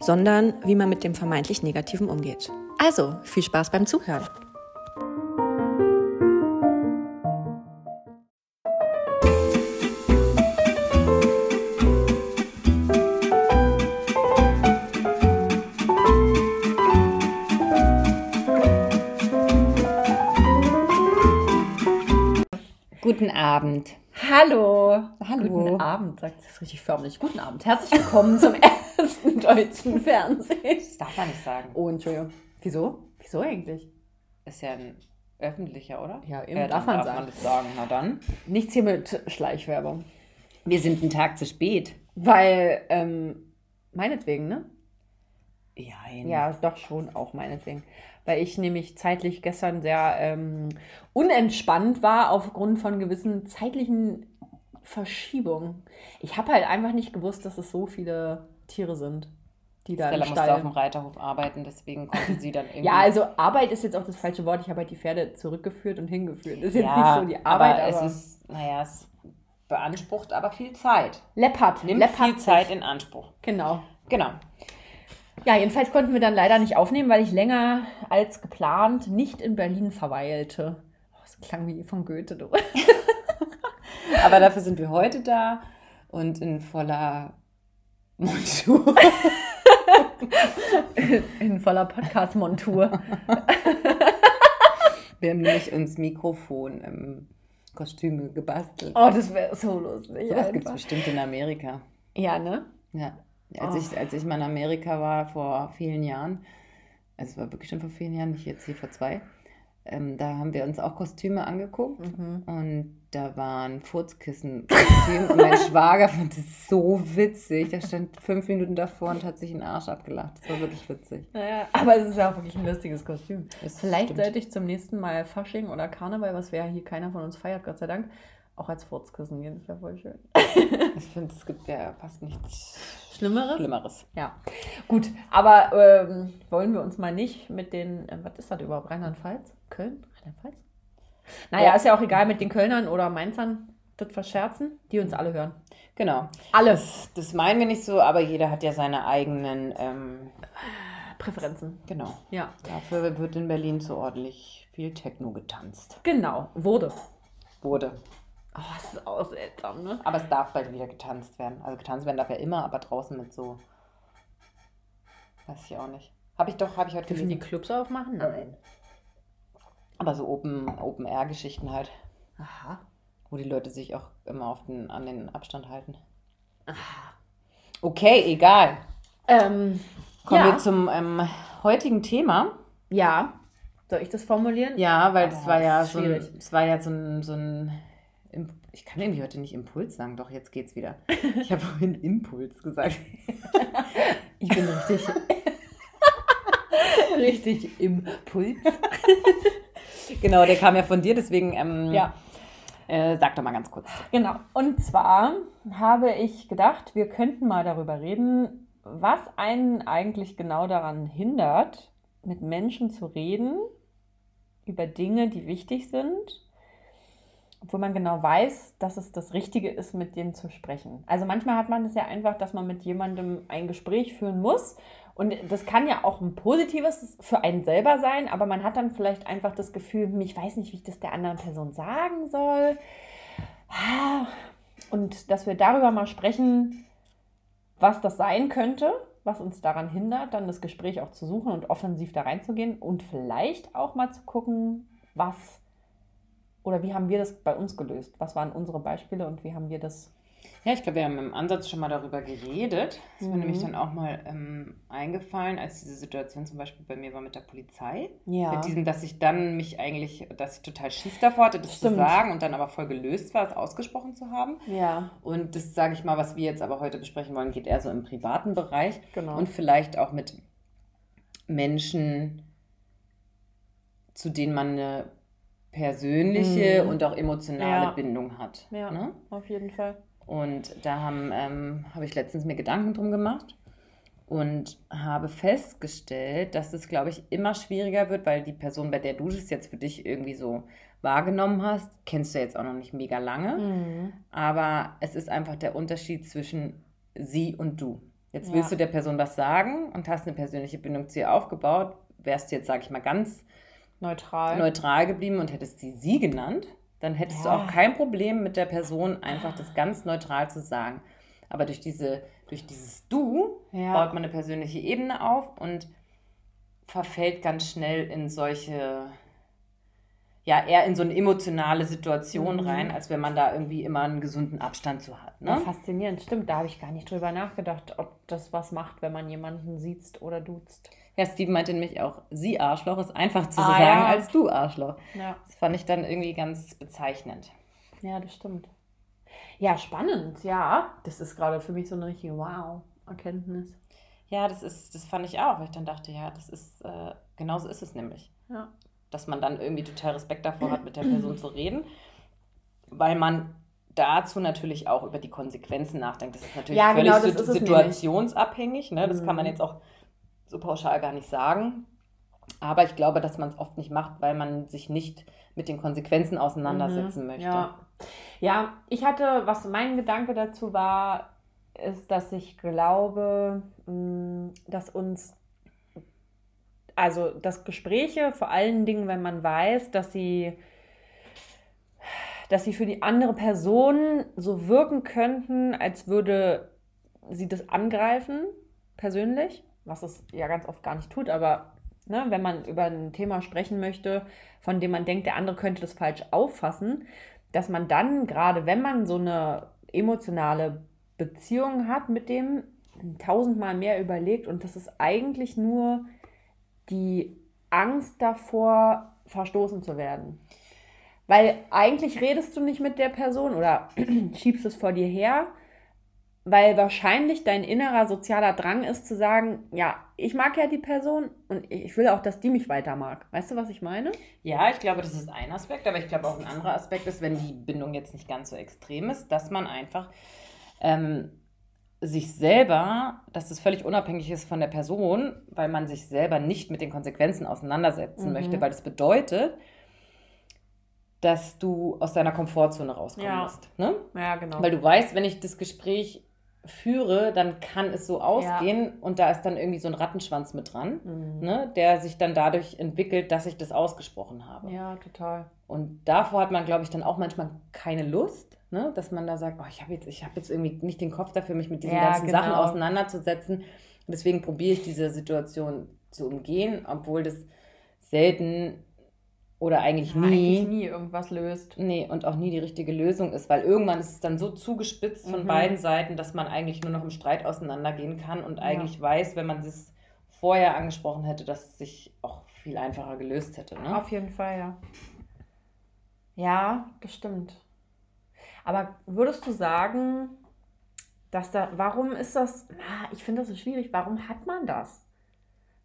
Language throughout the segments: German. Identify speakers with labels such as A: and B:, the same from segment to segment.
A: sondern wie man mit dem vermeintlich Negativen umgeht. Also, viel Spaß beim Zuhören.
B: Guten Abend.
A: Hallo.
B: Hallo.
A: Guten Abend, sagt es richtig förmlich. Guten Abend. Herzlich willkommen zum ersten deutschen Fernsehen.
B: Das darf man nicht sagen.
A: Oh, Entschuldigung. Wieso? Wieso eigentlich?
B: Ist ja ein öffentlicher, oder?
A: Ja, eben
B: Ja,
A: darf man
B: darf
A: sagen.
B: man das sagen. Na dann.
A: Nichts hier mit Schleichwerbung.
B: Wir sind einen Tag zu spät.
A: Weil, ähm, meinetwegen, ne?
B: Ja,
A: Ja, doch schon, auch meinetwegen. Weil ich nämlich zeitlich gestern sehr ähm, unentspannt war aufgrund von gewissen zeitlichen Verschiebungen. Ich habe halt einfach nicht gewusst, dass es so viele Tiere sind, die da
B: Stella
A: im
B: musste auf dem
A: Stall.
B: Reiterhof arbeiten, deswegen konnte sie dann irgendwie.
A: Ja, also Arbeit ist jetzt auch das falsche Wort. Ich habe halt die Pferde zurückgeführt und hingeführt. Das ist jetzt
B: ja,
A: nicht so die Arbeit, aber,
B: aber, es ist, naja, es beansprucht aber viel Zeit.
A: läppert.
B: Nimmt
A: läppert
B: viel. Zeit in Anspruch.
A: Genau.
B: Genau.
A: Ja, jedenfalls konnten wir dann leider nicht aufnehmen, weil ich länger als geplant nicht in Berlin verweilte. Oh, das klang wie von Goethe, du.
B: Aber dafür sind wir heute da und in voller Montur.
A: In voller Podcast-Montur.
B: Wir haben nämlich uns Mikrofon im Kostüme gebastelt.
A: Oh, das wäre so lustig.
B: Sowas gibt es bestimmt in Amerika.
A: Ja, ne?
B: Ja. Als,
A: Oh.
B: ich, als ich mal in Amerika war vor vielen Jahren, also es war wirklich schon vor vielen Jahren, nicht jetzt hier vor zwei, ähm, da haben wir uns auch Kostüme angeguckt
A: Mhm.
B: und da war ein Furzkissen-Kostüm und mein Schwager fand es so witzig. Der stand fünf Minuten davor und hat sich den Arsch abgelacht. Das war wirklich witzig.
A: Naja, aber es ist ja auch wirklich ein lustiges Kostüm.
B: Das
A: Vielleicht
B: stimmt.
A: sollte ich zum nächsten Mal Fasching oder Karneval, was wir ja hier keiner von uns feiert, Gott sei Dank, auch als Furzkissen gehen. Das wäre voll schön.
B: Ich finde, es gibt ja fast nichts
A: Schlimmeres?
B: Schlimmeres.
A: Ja, gut, aber ähm, wollen wir uns mal nicht mit den, äh, was ist das überhaupt, Rheinland-Pfalz? Köln? Rheinland-Pfalz? Naja,
B: Ja.
A: ist ja auch egal, mit den Kölnern oder Mainzern das verscherzen, die uns alle hören.
B: Genau.
A: Alles.
B: Das meinen wir nicht so, aber jeder hat ja seine eigenen, ähm,
A: Präferenzen.
B: genau.
A: Ja,
B: Dafür wird in Berlin so ordentlich viel Techno getanzt.
A: genau, wurde.
B: Wurde.
A: Oh, das ist auch seltsam, ne?
B: Aber es darf bald wieder getanzt werden. Also getanzt werden darf ja immer, aber draußen mit so. Weiß ich auch nicht. Habe ich doch, habe ich heute
A: Dürfen die
B: gelesen.
A: Clubs aufmachen? Nein.
B: Aber so Open, Open halt,
A: Aha.
B: wo die Leute sich auch immer auf den, an den Abstand halten.
A: Aha.
B: Okay, egal.
A: Ähm,
B: Kommen
A: ja.
B: wir zum ähm, heutigen Thema.
A: ja. Soll ich das formulieren?
B: Ja, weil
A: Oh,
B: es war ja
A: das
B: so war ja so ein, so ein ich kann irgendwie heute nicht Impuls sagen, doch jetzt geht's wieder. Ich habe vorhin Impuls gesagt.
A: Ich bin richtig. richtig im Puls.
B: Genau, der kam ja von dir, deswegen ähm,
A: Ja.
B: äh, sag doch mal ganz kurz.
A: Genau. Und zwar habe ich gedacht, wir könnten mal darüber reden, was einen eigentlich genau daran hindert, mit Menschen zu reden über Dinge, die wichtig sind, obwohl man genau weiß, dass es das Richtige ist, mit denen zu sprechen. Also manchmal hat man es ja einfach, dass man mit jemandem ein Gespräch führen muss. Und das kann ja auch ein positives für einen selber sein, aber man hat dann vielleicht einfach das Gefühl, hm, ich weiß nicht, wie ich das der anderen Person sagen soll. Und dass wir darüber mal sprechen, was das sein könnte, was uns daran hindert, dann das Gespräch auch zu suchen und offensiv da reinzugehen und vielleicht auch mal zu gucken, was oder wie haben wir das bei uns gelöst? Was waren unsere Beispiele und wie haben wir das?
B: Ja, ich glaube, wir haben im Ansatz schon mal darüber geredet. Das ist mir
A: Mhm.
B: nämlich dann auch mal ähm, eingefallen, als diese Situation zum Beispiel bei mir war mit der Polizei.
A: Ja.
B: Mit diesem, dass ich dann mich eigentlich, dass ich total Schiss davor hatte, das
A: Stimmt.
B: zu sagen und dann aber voll gelöst war, es ausgesprochen zu haben.
A: ja,
B: Und das sage ich mal, was wir jetzt aber heute besprechen wollen, geht eher so im privaten Bereich
A: genau.
B: und vielleicht auch mit Menschen, zu denen man eine persönliche
A: Mhm.
B: und auch emotionale
A: Ja.
B: Bindung hat.
A: Ja,
B: Ne?
A: auf jeden Fall.
B: Und da ähm, habe ich letztens mir Gedanken drum gemacht und habe festgestellt, dass es, glaube ich, immer schwieriger wird, weil die Person, bei der du das jetzt für dich irgendwie so wahrgenommen hast, kennst du jetzt auch noch nicht mega lange.
A: Mhm.
B: Aber es ist einfach der Unterschied zwischen sie und du. Jetzt
A: Ja.
B: willst du der Person was sagen und hast eine persönliche Bindung zu ihr aufgebaut, wärst du jetzt, sag ich mal, ganz
A: Neutral.
B: neutral geblieben und hättest sie sie genannt, dann hättest
A: Ja.
B: du auch kein Problem mit der Person, einfach das ganz neutral zu sagen. Aber durch, diese, durch dieses Du
A: Ja.
B: baut man eine persönliche Ebene auf und verfällt ganz schnell in solche, ja, eher in so eine emotionale Situation
A: Mhm.
B: rein, als wenn man da irgendwie immer einen gesunden Abstand zu hat.
A: Ja,
B: Ne?
A: faszinierend, stimmt. Da habe ich gar nicht drüber nachgedacht, ob das was macht, wenn man jemanden sieht oder duzt.
B: Ja, Steven meinte nämlich auch, sie Arschloch ist einfach zu
A: Ah,
B: sagen
A: ja.
B: als du Arschloch.
A: Ja,
B: Das fand ich dann irgendwie ganz bezeichnend.
A: ja, das stimmt. Ja, spannend, ja. Das ist gerade für mich so eine richtige Wow-Erkenntnis.
B: Ja, das ist, das fand ich auch, weil ich dann dachte, ja, das ist, äh, genauso ist es nämlich.
A: Ja.
B: Dass man dann irgendwie total Respekt davor hat, mit der Person zu reden, weil man dazu natürlich auch über die Konsequenzen nachdenkt. Das ist natürlich
A: Ja,
B: völlig
A: genau, ist es
B: situationsabhängig, ne? das kann man
A: Mhm.
B: jetzt auch so pauschal gar nicht sagen. Aber ich glaube, dass man es oft nicht macht, weil man sich nicht mit den Konsequenzen auseinandersetzen
A: Mhm,
B: möchte.
A: Ja. ja, ich hatte, was mein Gedanke dazu war, ist, dass ich glaube, mh, dass uns, also dass Gespräche, vor allen Dingen, wenn man weiß, dass sie, dass sie für die andere Person so wirken könnten, als würde sie das angreifen, persönlich, was es ja ganz oft gar nicht tut, aber ne, wenn man über ein Thema sprechen möchte, von dem man denkt, der andere könnte das falsch auffassen, dass man dann, gerade wenn man so eine emotionale Beziehung hat mit dem, tausendmal mehr überlegt und das ist eigentlich nur die Angst davor, verstoßen zu werden. Weil eigentlich redest du nicht mit der Person oder schiebst es vor dir her, weil wahrscheinlich dein innerer sozialer Drang ist zu sagen, ja, ich mag ja die Person und ich will auch, dass die mich weiter mag. Weißt du, was ich meine?
B: Ja, ich glaube, das ist ein Aspekt, aber ich glaube auch ein anderer Aspekt ist, wenn die Bindung jetzt nicht ganz so extrem ist, dass man einfach ähm, sich selber, dass es völlig unabhängig ist von der Person, weil man sich selber nicht mit den Konsequenzen auseinandersetzen
A: Mhm.
B: möchte, weil das bedeutet, dass du aus deiner Komfortzone rauskommen
A: Ja.
B: Ne?
A: Ja, genau.
B: Weil du weißt, wenn ich das Gespräch führe, dann kann es so ausgehen und da ist dann irgendwie so ein Rattenschwanz mit dran,
A: Mhm.
B: ne, der sich dann dadurch entwickelt, dass ich das ausgesprochen habe.
A: Ja, total.
B: Und davor hat man, glaube ich, dann auch manchmal keine Lust, ne? dass man da sagt, oh, ich habe jetzt, ich hab jetzt irgendwie nicht den Kopf dafür, mich mit diesen
A: Ja,
B: ganzen
A: genau.
B: Sachen auseinanderzusetzen. Und deswegen probiere ich diese Situation zu umgehen, obwohl das selten oder eigentlich
A: Ja,
B: nie,
A: eigentlich nie irgendwas löst.
B: nee, und auch nie die richtige Lösung ist, weil irgendwann ist es dann so zugespitzt von
A: Mhm.
B: beiden Seiten, dass man eigentlich nur noch im Streit auseinandergehen kann und
A: Ja.
B: eigentlich weiß, wenn man das vorher angesprochen hätte, dass es sich auch viel einfacher gelöst hätte. Ne?
A: Auf jeden Fall, ja. Ja, das stimmt. Aber würdest du sagen, dass da, warum ist das, ich finde das so schwierig, warum hat man das?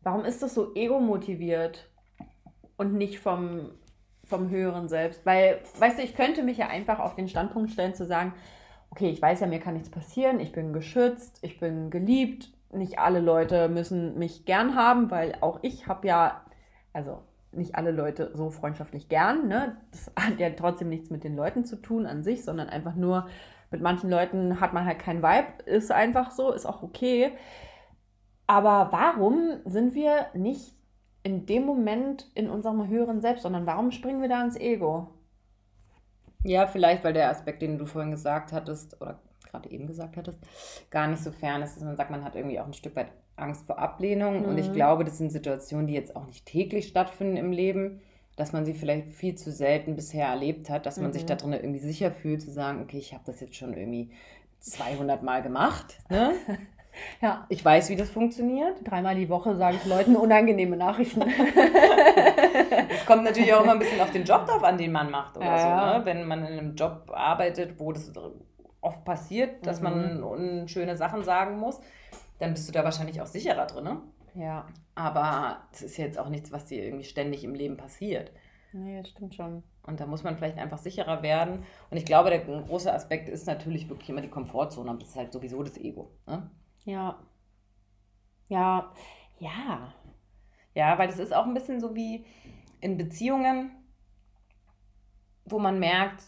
A: Warum ist das so ego-motiviert und nicht vom, vom höheren Selbst? Weil, weißt du, ich könnte mich ja einfach auf den Standpunkt stellen zu sagen, okay, ich weiß ja, mir kann nichts passieren, ich bin geschützt, ich bin geliebt, nicht alle Leute müssen mich gern haben, weil auch ich habe ja, also nicht alle Leute so freundschaftlich gern, ne? Das hat ja trotzdem nichts mit den Leuten zu tun an sich, sondern einfach nur, mit manchen Leuten hat man halt keinen Vibe, ist einfach so, ist auch okay. Aber warum sind wir nicht in dem Moment in unserem höheren Selbst, sondern warum springen wir da ins Ego?
B: Ja, vielleicht, weil der Aspekt, den du vorhin gesagt hattest, oder gerade eben gesagt hattest, gar nicht so fern ist, dass man sagt, man hat irgendwie auch ein Stück weit Angst vor Ablehnung. Und ich
A: Mhm.
B: glaube, das sind Situationen, die jetzt auch nicht täglich stattfinden im Leben, dass man sie vielleicht viel zu selten bisher erlebt hat, dass man sich
A: Mhm.
B: da drin irgendwie sicher fühlt, zu sagen, okay, ich habe das jetzt schon irgendwie 200 Mal gemacht. Ne?
A: Ja,
B: Ich weiß, wie das funktioniert.
A: dreimal die Woche sage ich Leuten unangenehme Nachrichten.
B: Es kommt natürlich auch immer ein bisschen auf den Job drauf an, den man macht oder
A: Ja,
B: so. Ne? Wenn man in einem Job arbeitet, wo das oft passiert, dass
A: Mhm.
B: man unschöne Sachen sagen muss, dann bist du da wahrscheinlich auch sicherer drin. Ne?
A: Ja.
B: Aber das ist jetzt auch nichts, was dir irgendwie ständig im Leben passiert.
A: Nee, das stimmt schon.
B: Und da muss man vielleicht einfach sicherer werden. Und ich glaube, der große Aspekt ist natürlich wirklich immer die Komfortzone. Und das ist halt sowieso das Ego. Ne?
A: Ja. Ja. Ja.
B: Ja, weil das ist auch ein bisschen so wie in Beziehungen, wo man merkt,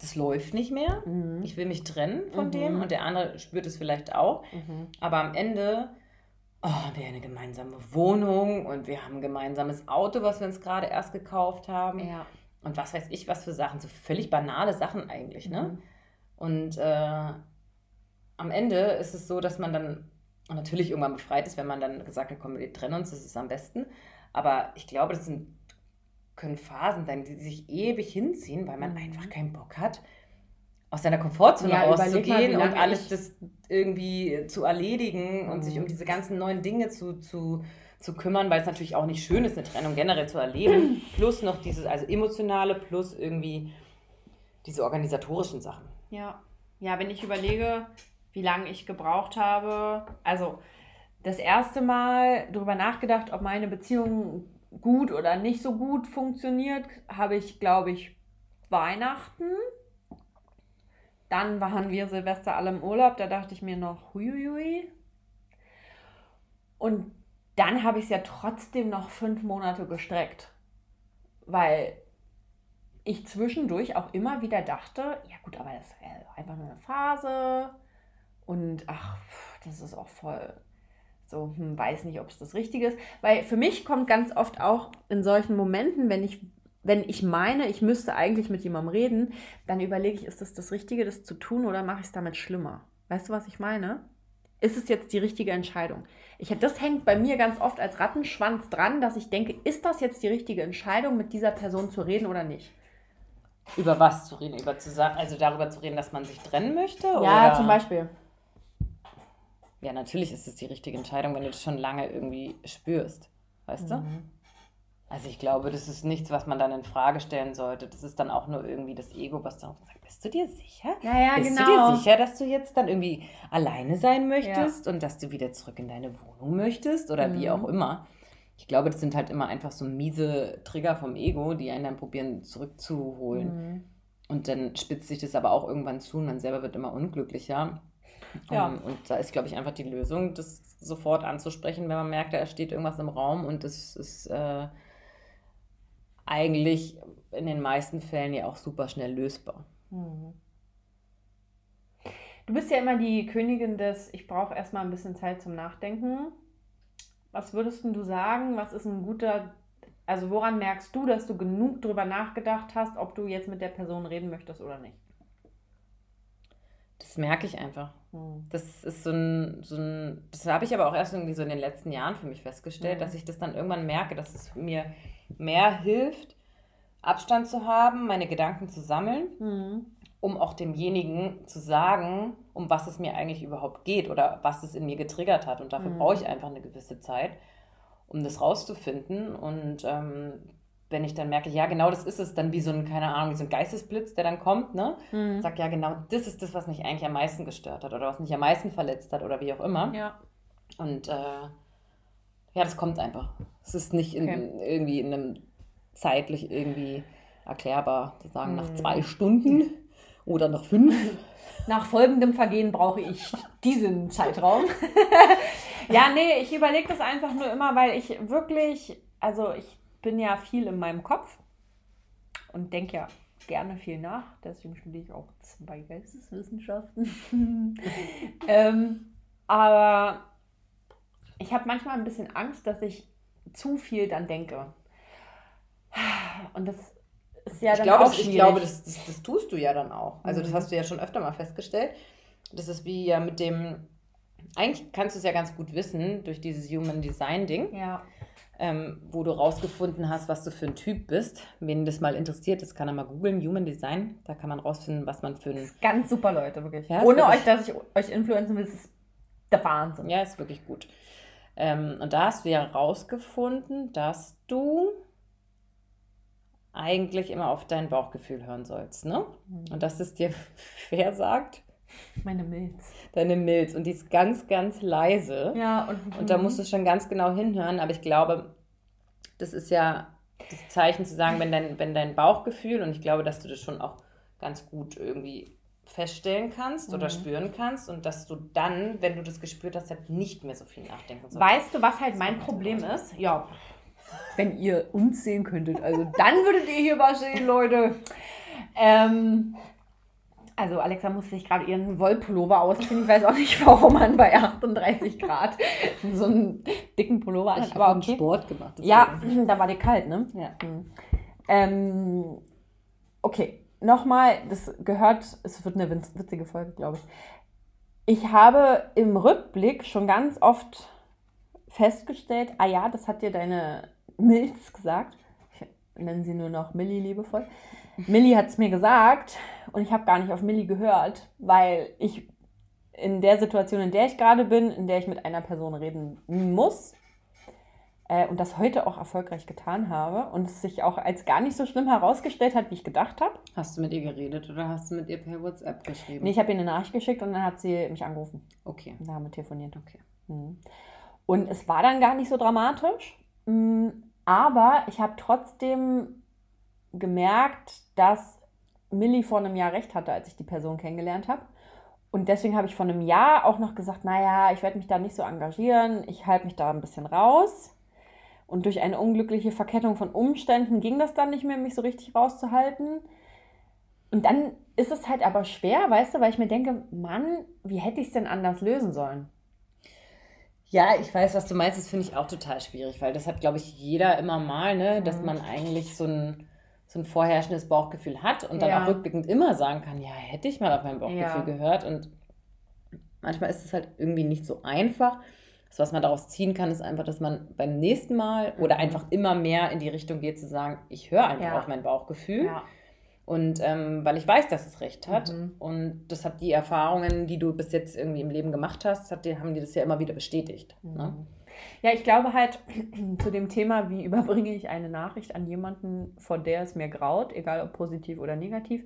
B: das läuft nicht mehr.
A: Mhm.
B: Ich will mich trennen von
A: Mhm.
B: dem und der andere spürt es vielleicht auch.
A: Mhm.
B: Aber am Ende oh, haben wir eine gemeinsame Wohnung und wir haben ein gemeinsames Auto, was wir uns gerade erst gekauft haben.
A: Ja.
B: Und was weiß ich, was für Sachen. So völlig banale Sachen eigentlich, ne?
A: Mhm.
B: Und äh, am Ende ist es so, dass man dann natürlich irgendwann befreit ist, wenn man dann gesagt hat, komm, wir trennen uns, das ist am besten. Aber ich glaube, das sind, können Phasen sein, die sich ewig hinziehen, weil man
A: Mhm.
B: einfach keinen Bock hat, aus seiner Komfortzone
A: Ja,
B: rauszugehen und alles das irgendwie zu erledigen und
A: Mhm.
B: sich um diese ganzen neuen Dinge zu, zu, zu kümmern, weil es natürlich auch nicht schön ist, eine Trennung generell zu erleben. Plus noch dieses, also emotionale, plus irgendwie diese organisatorischen Sachen.
A: Ja. Ja, wenn ich überlege, wie lange ich gebraucht habe, also das erste Mal darüber nachgedacht, ob meine Beziehung gut oder nicht so gut funktioniert, habe ich, glaube ich, Weihnachten. Dann waren wir Silvester alle im Urlaub, da dachte ich mir noch, huiuiui. Und dann habe ich es ja trotzdem noch fünf Monate gestreckt, weil ich zwischendurch auch immer wieder dachte, ja gut, aber das wäre einfach nur eine Phase und ach, das ist auch voll so, hm, weiß nicht, ob es das Richtige ist, weil für mich kommt ganz oft auch in solchen Momenten, wenn ich wenn ich meine, ich müsste eigentlich mit jemandem reden, dann überlege ich, ist das das Richtige, das zu tun oder mache ich es damit schlimmer? Weißt du, was ich meine? Ist es jetzt die richtige Entscheidung? Ich, das hängt bei mir ganz oft als Rattenschwanz dran, dass ich denke, ist das jetzt die richtige Entscheidung, mit dieser Person zu reden oder nicht?
B: Über was zu reden? Über zu sagen, also darüber zu reden, dass man sich trennen möchte?
A: Ja,
B: oder?
A: zum Beispiel.
B: Ja, natürlich ist es die richtige Entscheidung, wenn du das schon lange irgendwie spürst. Weißt du?
A: Mhm.
B: Also ich glaube, das ist nichts, was man dann in Frage stellen sollte. Das ist dann auch nur irgendwie das Ego, was dann sagt, bist du dir sicher?
A: Ja, ja,
B: bist
A: genau.
B: du dir sicher, dass du jetzt dann irgendwie alleine sein möchtest und dass du wieder zurück in deine Wohnung möchtest oder wie
A: Mhm.
B: auch immer? Ich glaube, das sind halt immer einfach so miese Trigger vom Ego, die einen dann probieren zurückzuholen.
A: Mhm.
B: Und dann spitzt sich das aber auch irgendwann zu und man selber wird immer unglücklicher.
A: Ja.
B: Ähm, und da ist, glaube ich, einfach die Lösung, das sofort anzusprechen, wenn man merkt, da steht irgendwas im Raum und das ist äh, eigentlich in den meisten Fällen ja auch super schnell lösbar.
A: Mhm. Du bist ja immer die Königin des, ich brauche erstmal ein bisschen Zeit zum Nachdenken. Was würdest denn du sagen? Was ist ein guter, also woran merkst du, dass du genug drüber nachgedacht hast, ob du jetzt mit der Person reden möchtest oder nicht?
B: Das merke ich einfach.
A: Hm.
B: Das ist so ein, so ein das habe ich aber auch erst irgendwie so in den letzten Jahren für mich festgestellt,
A: Mhm.
B: dass ich das dann irgendwann merke, dass es mir mehr hilft, Abstand zu haben, meine Gedanken zu sammeln
A: Mhm.
B: um auch demjenigen zu sagen, um was es mir eigentlich überhaupt geht oder was es in mir getriggert hat. Und dafür
A: Mhm.
B: brauche ich einfach eine gewisse Zeit, um das rauszufinden. Und ähm, wenn ich dann merke, ja, genau das ist es, dann wie so ein, keine Ahnung, wie so ein Geistesblitz, der dann kommt, ne?
A: Mhm.
B: Sag, ja, genau, das ist das, was mich eigentlich am meisten gestört hat oder was mich am meisten verletzt hat oder wie auch immer.
A: Ja.
B: Und äh, ja, das kommt einfach. Es ist nicht in,
A: Okay.
B: irgendwie in einem zeitlich irgendwie erklärbar, zu sagen, nach
A: Mhm.
B: zwei Stunden oder nach fünf.
A: Nach folgendem Vergehen brauche ich diesen Zeitraum. ja, nee, ich überlege das einfach nur immer, weil ich wirklich, also ich bin ja viel in meinem Kopf und denke ja gerne viel nach. Deswegen studiere ich auch zwei Geisteswissenschaften. ähm, aber ich habe manchmal ein bisschen Angst, dass ich zu viel dann denke. Und das ist ja
B: ich
A: dann
B: glaube,
A: auch
B: das, ich
A: schwierig.
B: glaube das, das, das tust du ja dann auch. Also das
A: Mhm.
B: hast du ja schon öfter mal festgestellt. Das ist wie ja mit dem, eigentlich kannst du es ja ganz gut wissen durch dieses Human Design Ding,
A: ja.
B: Ähm, wo du rausgefunden hast, was du für ein Typ bist. Wen das mal interessiert, das kann er mal googeln, Human Design. Da kann man rausfinden, was man für ein
A: ganz super, Leute, wirklich.
B: Ja,
A: Ohne
B: wirklich-
A: euch, dass ich euch influenzen will, ist es der Wahnsinn.
B: Ja, ist wirklich gut. Ähm, und da hast du ja rausgefunden, dass du eigentlich immer auf dein Bauchgefühl hören sollst, ne? Und dass es dir wer sagt?
A: Meine Milz.
B: Deine Milz. Und die ist ganz, ganz leise.
A: Ja, und,
B: Und da musst du schon ganz genau hinhören. Aber ich glaube, das ist ja das Zeichen zu sagen, wenn dein, wenn dein Bauchgefühl, und ich glaube, dass du das schon auch ganz gut irgendwie feststellen kannst oder
A: Mhm.
B: spüren kannst und dass du dann, wenn du das gespürt hast, halt nicht mehr so viel nachdenken sollst.
A: Weißt du, was halt mein Problem ist? Ja, wenn ihr uns sehen könntet, also dann würdet ihr hier was sehen, Leute. Ähm, also Alexa musste sich gerade ihren Wollpullover ausziehen. Ich weiß auch nicht, warum man bei 38 Grad so einen dicken Pullover
B: Ich
A: hat.
B: habe
A: Aber
B: einen
A: okay.
B: Sport gemacht.
A: Ja,
B: deswegen.
A: da war dir kalt, ne?
B: ja.
A: Mhm. Ähm, okay, nochmal, das gehört, es wird eine witz- witzige Folge, glaube ich. Ich habe im Rückblick schon ganz oft festgestellt, ah ja, das hat dir deine Milz gesagt. Ich nenne sie nur noch Millie liebevoll. Millie hat es mir gesagt und ich habe gar nicht auf Millie gehört, weil ich in der Situation, in der ich gerade bin, in der ich mit einer Person reden muss, äh, und das heute auch erfolgreich getan habe und es sich auch als gar nicht so schlimm herausgestellt hat, wie ich gedacht habe.
B: Hast du mit ihr geredet oder hast du mit ihr per WhatsApp geschrieben?
A: Nee, ich habe ihr eine Nachricht geschickt und dann hat sie mich angerufen.
B: Okay.
A: Und da haben wir telefoniert.
B: Okay.
A: Mhm. Und es war dann gar nicht so dramatisch, Mm, aber ich habe trotzdem gemerkt, dass Millie vor einem Jahr recht hatte, als ich die Person kennengelernt habe. Und deswegen habe ich vor einem Jahr auch noch gesagt, naja, ich werde mich da nicht so engagieren, ich halte mich da ein bisschen raus. Und durch eine unglückliche Verkettung von Umständen ging das dann nicht mehr, mich so richtig rauszuhalten. Und dann ist es halt aber schwer, weißt du, weil ich mir denke, Mann, wie hätte ich es denn anders lösen sollen?
B: Ja, ich weiß, was du meinst. Das finde ich auch total schwierig, weil das hat, glaube ich, jeder immer mal, ne, dass
A: Mhm.
B: man eigentlich so ein, so ein vorherrschendes Bauchgefühl hat und dann
A: Ja.
B: auch rückblickend immer sagen kann, ja, hätte ich mal auf mein Bauchgefühl
A: Ja.
B: gehört. Und manchmal ist es halt irgendwie nicht so einfach. Das, was man daraus ziehen kann, ist einfach, dass man beim nächsten Mal oder
A: Mhm.
B: einfach immer mehr in die Richtung geht, zu sagen, ich höre einfach
A: Ja.
B: auf mein Bauchgefühl. Und ähm, weil ich weiß, dass es recht hat.
A: Mhm.
B: Und das hat die Erfahrungen, die du bis jetzt irgendwie im Leben gemacht hast, hat die, haben die das ja immer wieder bestätigt. Ne?
A: Ja, ich glaube halt zu dem Thema, wie überbringe ich eine Nachricht an jemanden, vor der es mir graut, egal ob positiv oder negativ,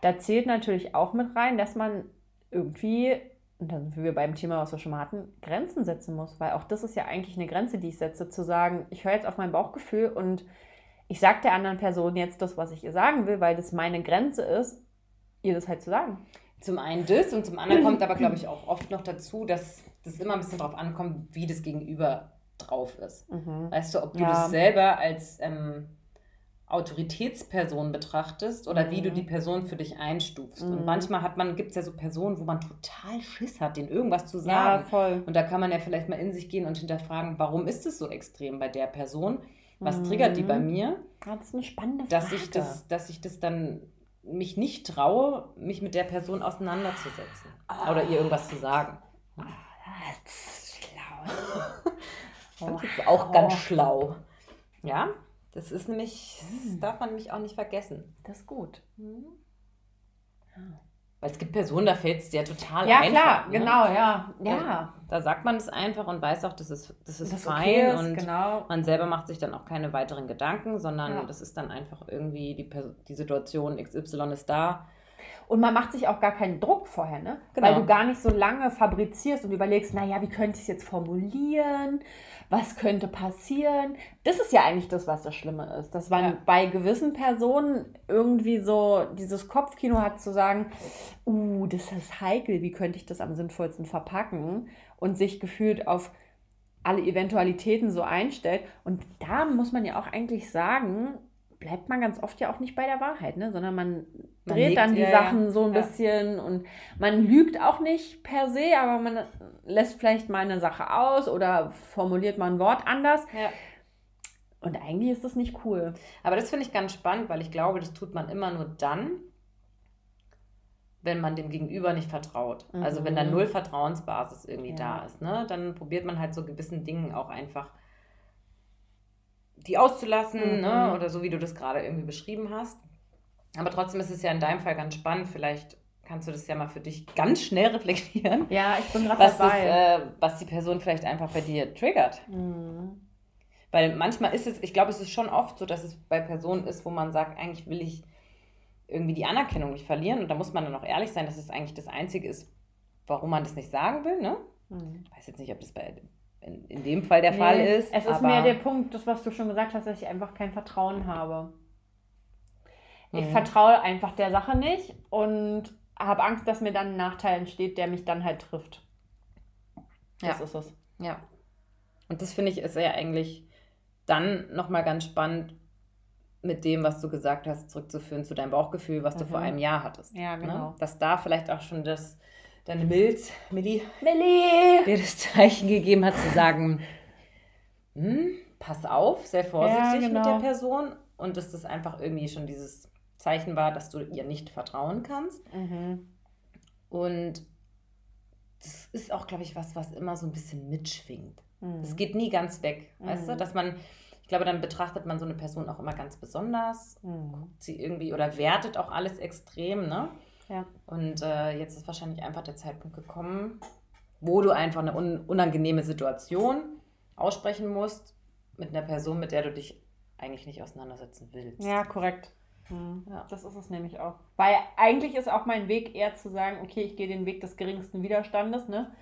A: da zählt natürlich auch mit rein, dass man irgendwie, und dann sind wir beim Thema, was wir schon mal hatten, Grenzen setzen muss, weil auch das ist ja eigentlich eine Grenze, die ich setze, zu sagen, ich höre jetzt auf mein Bauchgefühl und ich sage der anderen Person jetzt das, was ich ihr sagen will, weil das meine Grenze ist, ihr das halt zu sagen.
B: Zum einen das und zum anderen kommt aber, glaube ich, auch oft noch dazu, dass das immer ein bisschen darauf ankommt, wie das Gegenüber drauf ist. Weißt du, ob du
A: Ja.
B: das selber als ähm, Autoritätsperson betrachtest oder wie du
A: Mhm.
B: die Person für dich einstufst. Und
A: Mhm.
B: manchmal hat man, gibt es ja so Personen, wo man total Schiss hat, denen irgendwas zu
A: Ja,
B: sagen.
A: voll.
B: Und da kann man ja vielleicht mal in sich gehen und hinterfragen, warum ist es so extrem bei der Person? Was
A: Mhm.
B: triggert die bei mir?
A: Ja, das ist eine spannende
B: dass
A: Frage.
B: ich das, dass ich das dann mich nicht traue, mich mit der Person auseinanderzusetzen oder ihr irgendwas zu sagen.
A: Das ist schlau.
B: Das ist auch ganz schlau. Ja, das ist nämlich, das darf man nämlich auch nicht vergessen.
A: Das ist gut.
B: Weil es gibt Personen, da fällt es dir total
A: Ja,
B: einfach.
A: klar,
B: ne?
A: genau, ja. Ja.
B: Da, da sagt man es einfach und weiß auch, das ist, das ist
A: Das
B: fein
A: okay ist,
B: und
A: genau.
B: man selber macht sich dann auch keine weiteren Gedanken, sondern
A: Ja.
B: das ist dann einfach irgendwie die, die Situation XY ist da.
A: Und man macht sich auch gar keinen Druck vorher, ne?
B: Genau.
A: Weil du gar nicht so lange fabrizierst und überlegst, naja, wie könnte ich es jetzt formulieren? Was könnte passieren? Das ist ja eigentlich das, was das Schlimme ist. Dass man
B: Ja.
A: bei gewissen Personen irgendwie so dieses Kopfkino hat zu sagen, uh, das ist heikel, wie könnte ich das am sinnvollsten verpacken? Und sich gefühlt auf alle Eventualitäten so einstellt. Und da muss man ja auch eigentlich sagen, bleibt man ganz oft ja auch nicht bei der Wahrheit, ne? sondern man
B: Man
A: dreht
B: legt-
A: dann die
B: ja, ja.
A: Sachen so ein
B: Ja.
A: bisschen und man lügt auch nicht per se, aber man lässt vielleicht mal eine Sache aus oder formuliert mal ein Wort anders. Und eigentlich ist das nicht cool.
B: Aber das finde ich ganz spannend, weil ich glaube, das tut man immer nur dann, wenn man dem Gegenüber nicht vertraut. Also wenn da
A: Mhm.
B: null Vertrauensbasis irgendwie da ist, ne? dann probiert man halt so gewissen Dingen auch einfach die auszulassen,
A: Mhm.
B: ne? oder so wie du das gerade irgendwie beschrieben hast. Aber trotzdem ist es ja in deinem Fall ganz spannend. Vielleicht kannst du das ja mal für dich ganz schnell reflektieren,
A: Ja, ich bin gerade
B: was, das,
A: dabei.
B: äh, was die Person vielleicht einfach bei dir triggert.
A: Mhm.
B: Weil manchmal ist es, ich glaube, es ist schon oft so, dass es bei Personen ist, wo man sagt, eigentlich will ich irgendwie die Anerkennung nicht verlieren. Und da muss man dann auch ehrlich sein, dass es eigentlich das Einzige ist, warum man das nicht sagen will. Ne?
A: Mhm.
B: Ich weiß jetzt nicht, ob das bei, in, in dem Fall der Fall
A: Nee,
B: ist.
A: Es ist mehr der Punkt, das, was du schon gesagt hast, dass ich einfach kein Vertrauen habe. Ich
B: Mhm.
A: vertraue einfach der Sache nicht und habe Angst, dass mir dann ein Nachteil entsteht, der mich dann halt trifft. Das
B: Ja.
A: ist es.
B: Ja. Und das finde ich ist ja eigentlich dann nochmal ganz spannend, mit dem, was du gesagt hast, zurückzuführen zu deinem Bauchgefühl, was du
A: Mhm.
B: vor einem Jahr hattest.
A: Ja, genau.
B: Ne? Dass da vielleicht auch schon das, deine Milz, Milli,
A: Millie!
B: dir das Zeichen gegeben hat, zu sagen, hm, pass auf, sei vorsichtig
A: Ja,
B: mit
A: genau.
B: der Person. Und dass das einfach irgendwie schon dieses Zeichen war, dass du ihr nicht vertrauen kannst.
A: Mhm.
B: Und das ist auch, glaube ich, was, was immer so ein bisschen mitschwingt.
A: Mhm.
B: Es geht nie ganz weg, weißt du?
A: Mhm.
B: Dass man, ich glaube, dann betrachtet man so eine Person auch immer ganz besonders,
A: Mhm.
B: sie irgendwie oder wertet auch alles extrem, ne?
A: Ja.
B: Und äh, jetzt ist wahrscheinlich einfach der Zeitpunkt gekommen, wo du einfach eine un unangenehme Situation aussprechen musst mit einer Person, mit der du dich eigentlich nicht auseinandersetzen willst.
A: Ja, korrekt. Mhm.
B: Ja.
A: Das ist es nämlich auch. Weil eigentlich ist auch mein Weg eher zu sagen, okay, ich gehe den Weg des geringsten Widerstandes, ne?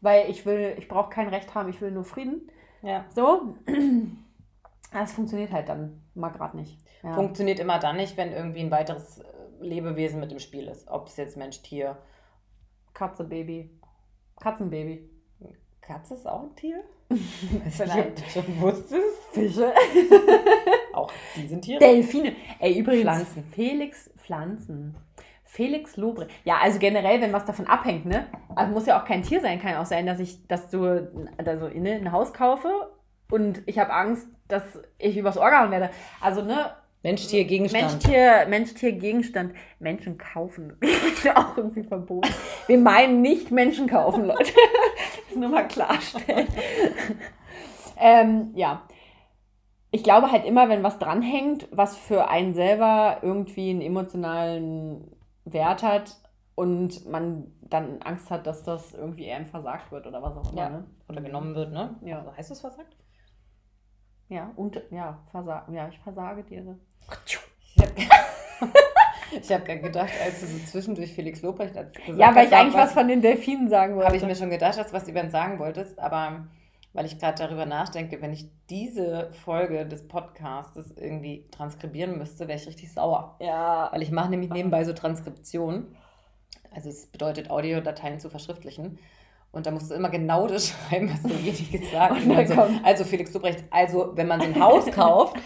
A: Weil ich will, ich brauche kein Recht haben, ich will nur Frieden.
B: Ja.
A: So. Das funktioniert halt dann mal gerade nicht. Ja.
B: Funktioniert immer dann nicht, wenn irgendwie ein weiteres äh, Lebewesen mit im Spiel ist. Ob es jetzt Mensch, Tier,
A: Katze, Baby. Katzenbaby.
B: Katze ist auch ein Tier?
A: Vielleicht.
B: Ich schon wusstest.
A: Fische.
B: Auch die sind Tiere.
A: Delfine. Ey, übrigens.
B: Pflanzen.
A: Felix Pflanzen. Felix Lobre. Ja, also generell, wenn was davon abhängt, ne? Also muss ja auch kein Tier sein, kann ja auch sein, dass ich, dass du also, ne, ein Haus kaufe und ich habe Angst, dass ich übers Ohr gehauen werde. Also, ne,
B: Mensch, Tier, Gegenstand.
A: Mensch, Tier, Mensch, Tier, Gegenstand. Menschen kaufen. ist ja auch irgendwie verboten. Wir meinen nicht Menschen kaufen, Leute. Das nur mal klarstellen. ähm, ja. Ich glaube halt immer, wenn was dranhängt, was für einen selber irgendwie einen emotionalen Wert hat und man dann Angst hat, dass das irgendwie einem versagt wird oder was auch immer.
B: Ja.
A: Ne?
B: Oder genommen wird, ne?
A: Ja.
B: Also heißt das versagt?
A: Ja, und ja, versagen. Ja, ich versage dir.
B: Ich habe hab gerade gedacht, als du so zwischendurch Felix Lobrecht als gesagt
A: Ja, weil ich eigentlich
B: was,
A: was von den Delfinen sagen wollte.
B: habe ich mir schon gedacht, dass du was über ihn sagen wolltest, aber weil ich gerade darüber nachdenke, wenn ich diese Folge des Podcasts irgendwie transkribieren müsste, wäre ich richtig sauer.
A: ja,
B: Weil ich mache nämlich nebenbei so Transkription. Also es bedeutet, Audiodateien zu verschriftlichen. Und da musst du immer genau das schreiben, was derjenige sagt.
A: Und dann
B: also,
A: kommt-
B: also Felix Lobrecht, also wenn man so ein Haus kauft,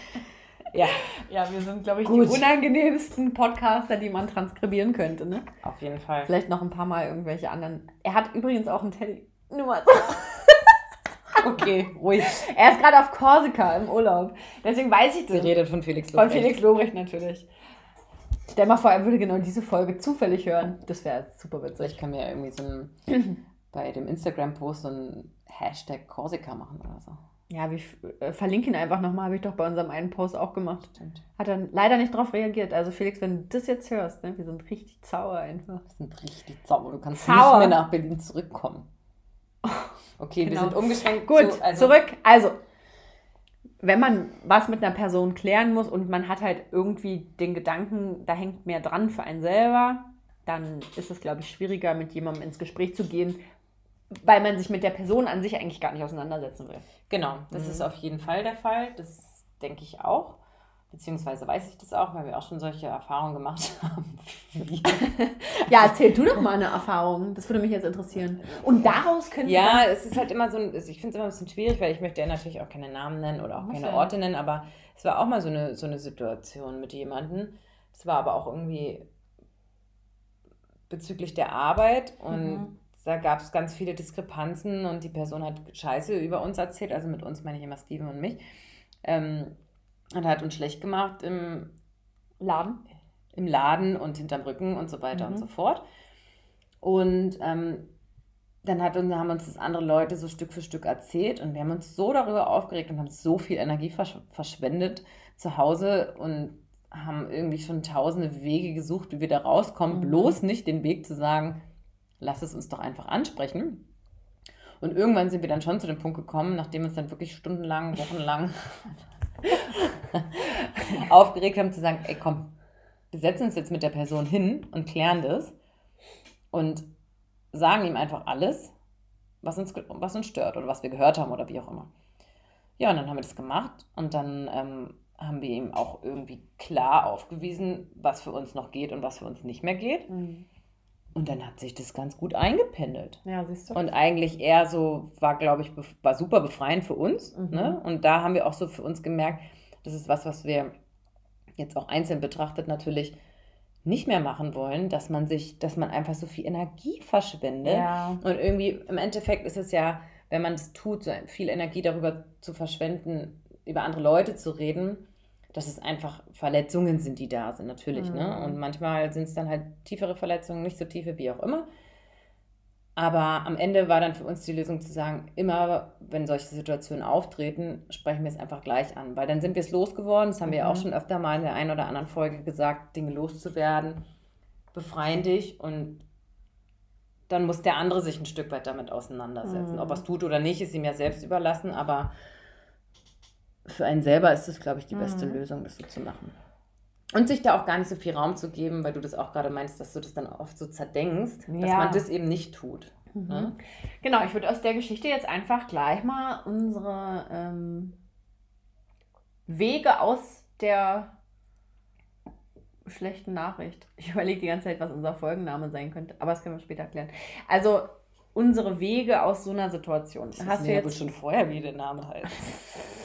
B: ja,
A: Ja, wir sind, glaube ich,
B: Gut.
A: die unangenehmsten Podcaster, die man transkribieren könnte. Ne?
B: auf jeden Fall.
A: Vielleicht noch ein paar Mal irgendwelche anderen. Er hat übrigens auch einen Teddy. Nur mal so.
B: Okay, ruhig.
A: Er ist gerade auf Korsika im Urlaub. Deswegen weiß ich
B: Sie
A: das.
B: redet von Felix
A: Von
B: Lobrecht.
A: Felix Lobrecht natürlich. Stell mal vor, er würde genau diese Folge zufällig hören. Das wäre super witzig.
B: Können wir ja irgendwie so ein, bei dem Instagram-Post so ein Hashtag Corsica machen oder so.
A: Ja, wir äh, verlinken ihn einfach nochmal, habe ich doch bei unserem einen Post auch gemacht.
B: Stimmt.
A: Hat er leider nicht drauf reagiert. Also Felix, wenn du das jetzt hörst, ne, wir sind richtig sauer einfach.
B: Das sind richtig sauer. Du kannst
A: Sauer.
B: nicht mehr nach Berlin zurückkommen. Okay, wir
A: Genau.
B: sind umgeschwenkt.
A: Gut,
B: zu, also,
A: zurück. Also, wenn man was mit einer Person klären muss und man hat halt irgendwie den Gedanken, da hängt mehr dran für einen selber, dann ist es, glaube ich, schwieriger, mit jemandem ins Gespräch zu gehen, weil man sich mit der Person an sich eigentlich gar nicht auseinandersetzen will.
B: Genau, das
A: Mhm.
B: ist auf jeden Fall der Fall. Das denke ich auch. Beziehungsweise weiß ich das auch, weil wir auch schon solche Erfahrungen gemacht haben.
A: Ja, erzähl du doch mal eine Erfahrung. Das würde mich jetzt interessieren. Und daraus können wir
B: Ja, es ist halt immer so ein, ich finde es immer ein bisschen schwierig, weil ich möchte ja natürlich auch keine Namen nennen oder auch keine
A: ja.
B: Orte nennen, aber es war auch mal so eine, so eine Situation mit jemandem. Es war aber auch irgendwie bezüglich der Arbeit und
A: Mhm.
B: Da gab es ganz viele Diskrepanzen und die Person hat Scheiße über uns erzählt, also mit uns meine ich immer Steven und mich. Ähm, und hat uns schlecht gemacht im,
A: Laden.
B: im Laden und hinterm Rücken und so weiter
A: Mhm.
B: und so fort. Und ähm, dann hat, uns- haben uns das andere Leute so Stück für Stück erzählt und wir haben uns so darüber aufgeregt und haben so viel Energie versch verschwendet zu Hause und haben irgendwie schon tausende Wege gesucht, wie wir da rauskommen.
A: Mhm.
B: Bloß nicht den Weg zu sagen, lass es uns doch einfach ansprechen. Und irgendwann sind wir dann schon zu dem Punkt gekommen, nachdem wir uns dann wirklich stundenlang, wochenlang aufgeregt haben, zu sagen, ey komm, wir setzen uns jetzt mit der Person hin und klären das und sagen ihm einfach alles, was uns, was uns stört oder was wir gehört haben oder wie auch immer. Ja, und dann haben wir das gemacht und dann ähm, haben wir ihm auch irgendwie klar aufgewiesen, was für uns noch geht und was für uns nicht mehr geht.
A: Mhm.
B: Und dann hat sich das ganz gut eingependelt.
A: Ja, siehst du.
B: Und eigentlich eher so, war, glaube ich, war super befreiend für uns.
A: Mhm.
B: Ne? Und da haben wir auch so für uns gemerkt, das ist was, was wir jetzt auch einzeln betrachtet natürlich nicht mehr machen wollen, dass man sich, dass man einfach so viel Energie verschwendet.
A: ja.
B: Und irgendwie im Endeffekt ist es ja, wenn man das tut, so viel Energie darüber zu verschwenden, über andere Leute zu reden, dass es einfach Verletzungen sind, die da sind, natürlich. Ne?
A: Mhm.
B: Und manchmal sind es dann halt tiefere Verletzungen, nicht so tiefe, wie auch immer. Aber am Ende war dann für uns die Lösung zu sagen, immer wenn solche Situationen auftreten, sprechen wir es einfach gleich an. Weil dann sind wir es losgeworden, das haben wir ja auch
A: Mhm.
B: schon öfter mal in der einen oder anderen Folge gesagt, Dinge loszuwerden, befreien dich und dann muss der andere sich ein Stück weit damit auseinandersetzen.
A: Mhm.
B: Ob er es tut oder nicht, ist ihm ja selbst überlassen, aber für einen selber ist es, glaube ich, die beste
A: Mhm.
B: Lösung, das so zu machen. Und sich da auch gar nicht so viel Raum zu geben, weil du das auch gerade meinst, dass du das dann oft so zerdenkst, dass
A: Ja.
B: man das eben nicht tut.
A: Mhm.
B: Ne?
A: Genau, ich würde aus der Geschichte jetzt einfach gleich mal unsere ähm, Wege aus der schlechten Nachricht. Ich überlege die ganze Zeit, was unser Folgenname sein könnte, aber das können wir später klären. Also unsere Wege aus so einer Situation.
B: Das
A: Hast
B: ist
A: du jetzt
B: schon vorher, wie der Name heißt.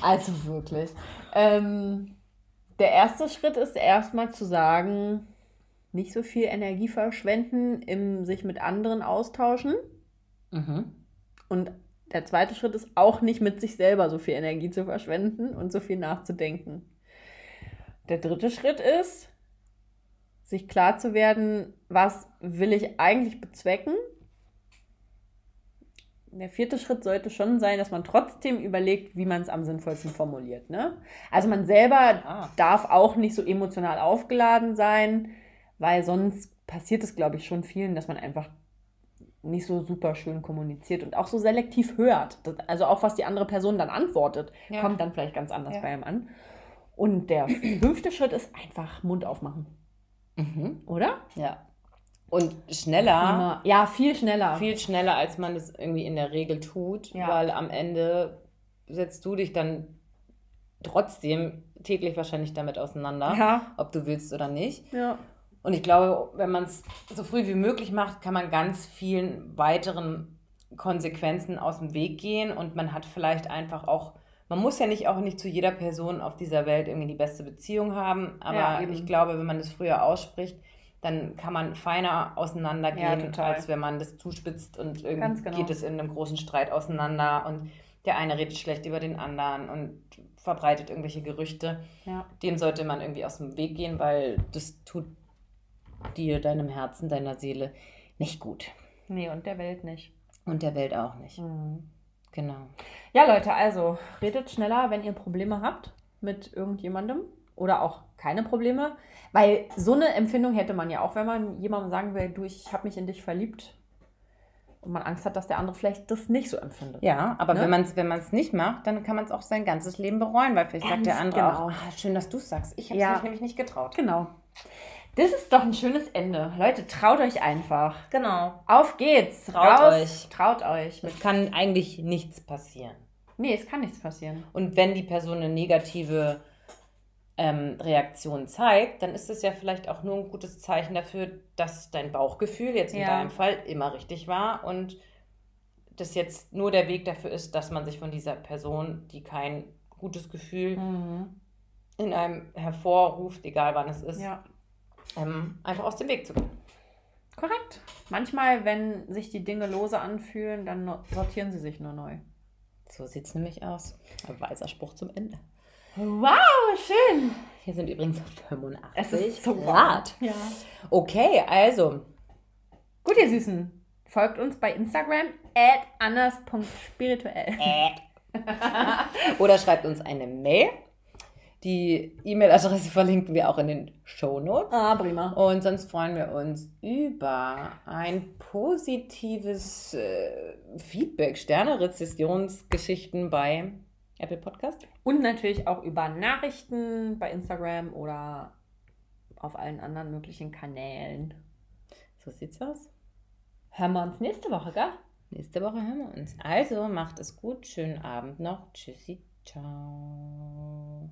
A: Also wirklich. Ähm, der erste Schritt ist erstmal zu sagen, nicht so viel Energie verschwenden im sich mit anderen austauschen.
B: Mhm.
A: Und der zweite Schritt ist auch nicht mit sich selber so viel Energie zu verschwenden und so viel nachzudenken. Der dritte Schritt ist, sich klar zu werden, was will ich eigentlich bezwecken. Der vierte Schritt sollte schon sein, dass man trotzdem überlegt, wie man es am sinnvollsten formuliert. Ne? Also man selber
B: Ah.
A: darf auch nicht so emotional aufgeladen sein, weil sonst passiert es, glaube ich, schon vielen, dass man einfach nicht so super schön kommuniziert und auch so selektiv hört. Das, also auch was die andere Person dann antwortet,
B: Ja.
A: kommt dann vielleicht ganz anders
B: Ja.
A: bei einem an. Und der fünfte Schritt ist einfach Mund aufmachen,
B: Mhm.
A: oder?
B: Ja. Und schneller,
A: Ja, viel schneller.
B: viel schneller, als man das irgendwie in der Regel tut,
A: Ja.
B: weil am Ende setzt du dich dann trotzdem täglich wahrscheinlich damit auseinander,
A: Ja,
B: ob du willst oder nicht.
A: ja.
B: Und ich glaube, wenn man es so früh wie möglich macht, kann man ganz vielen weiteren Konsequenzen aus dem Weg gehen und man hat vielleicht einfach auch, man muss ja nicht auch nicht zu jeder Person auf dieser Welt irgendwie die beste Beziehung haben, aber
A: Ja,
B: ich glaube, wenn man das früher ausspricht, dann kann man feiner
A: Ja,
B: auseinandergehen,
A: total.
B: als wenn man das zuspitzt und irgendwie
A: genau.
B: geht es in einem großen Streit auseinander und der eine redet schlecht über den anderen und verbreitet irgendwelche Gerüchte
A: ja.
B: dem sollte man irgendwie aus dem Weg gehen, weil das tut dir, deinem Herzen, deiner Seele nicht gut.
A: Nee, und der Welt nicht.
B: Und der Welt auch nicht.
A: Mhm.
B: Genau.
A: Ja, Leute, also redet schneller, wenn ihr Probleme habt mit irgendjemandem oder auch keine Probleme, weil so eine Empfindung hätte man ja auch, wenn man jemandem sagen will, du, ich habe mich in dich verliebt und man Angst hat, dass der andere vielleicht das nicht so empfindet.
B: Ja, aber
A: Ne?
B: wenn man es wenn man's nicht macht, dann kann man es auch sein ganzes Leben bereuen, weil vielleicht sagt
A: Ganz
B: der andere
A: genau.
B: auch, ah, schön, dass du es sagst. Ich habe es
A: Ja.
B: mich nämlich nicht getraut.
A: Genau. Das ist doch ein schönes Ende. Leute, traut euch einfach.
B: Genau.
A: Auf geht's.
B: Traut
A: Raus.
B: euch.
A: Traut euch.
B: Es kann eigentlich nichts passieren.
A: Nee, es kann nichts passieren.
B: Und wenn die Person eine negative ähm, Reaktion zeigt, dann ist es ja vielleicht auch nur ein gutes Zeichen dafür, dass dein Bauchgefühl jetzt in
A: Ja.
B: deinem Fall immer richtig war und das jetzt nur der Weg dafür ist, dass man sich von dieser Person, die kein gutes Gefühl
A: Mhm.
B: in einem hervorruft, egal wann es ist,
A: Ja.
B: ähm, einfach aus dem Weg zu gehen.
A: Korrekt. Manchmal, wenn sich die Dinge lose anfühlen, dann sortieren sie sich nur neu.
B: So sieht es nämlich aus. Ein weiser Spruch zum Ende.
A: Wow, schön.
B: Hier sind übrigens 85
A: Es ist so
B: Grad.
A: Ja.
B: Okay, also
A: Gut, ihr Süßen. Folgt uns bei Instagram at anders.spirituell.
B: Oder schreibt uns eine Mail. Die E-Mail-Adresse verlinken wir auch in den Show Notes.
A: Ah, prima.
B: Und sonst freuen wir uns über ein positives äh, Feedback, Sterne-Rezessionsgeschichten bei Apple Podcast.
A: Und natürlich auch über Nachrichten bei Instagram oder auf allen anderen möglichen Kanälen.
B: So sieht's aus.
A: Hören wir uns nächste Woche, gell?
B: Nächste Woche hören wir uns. Also macht es gut. Schönen Abend noch. Tschüssi. Ciao.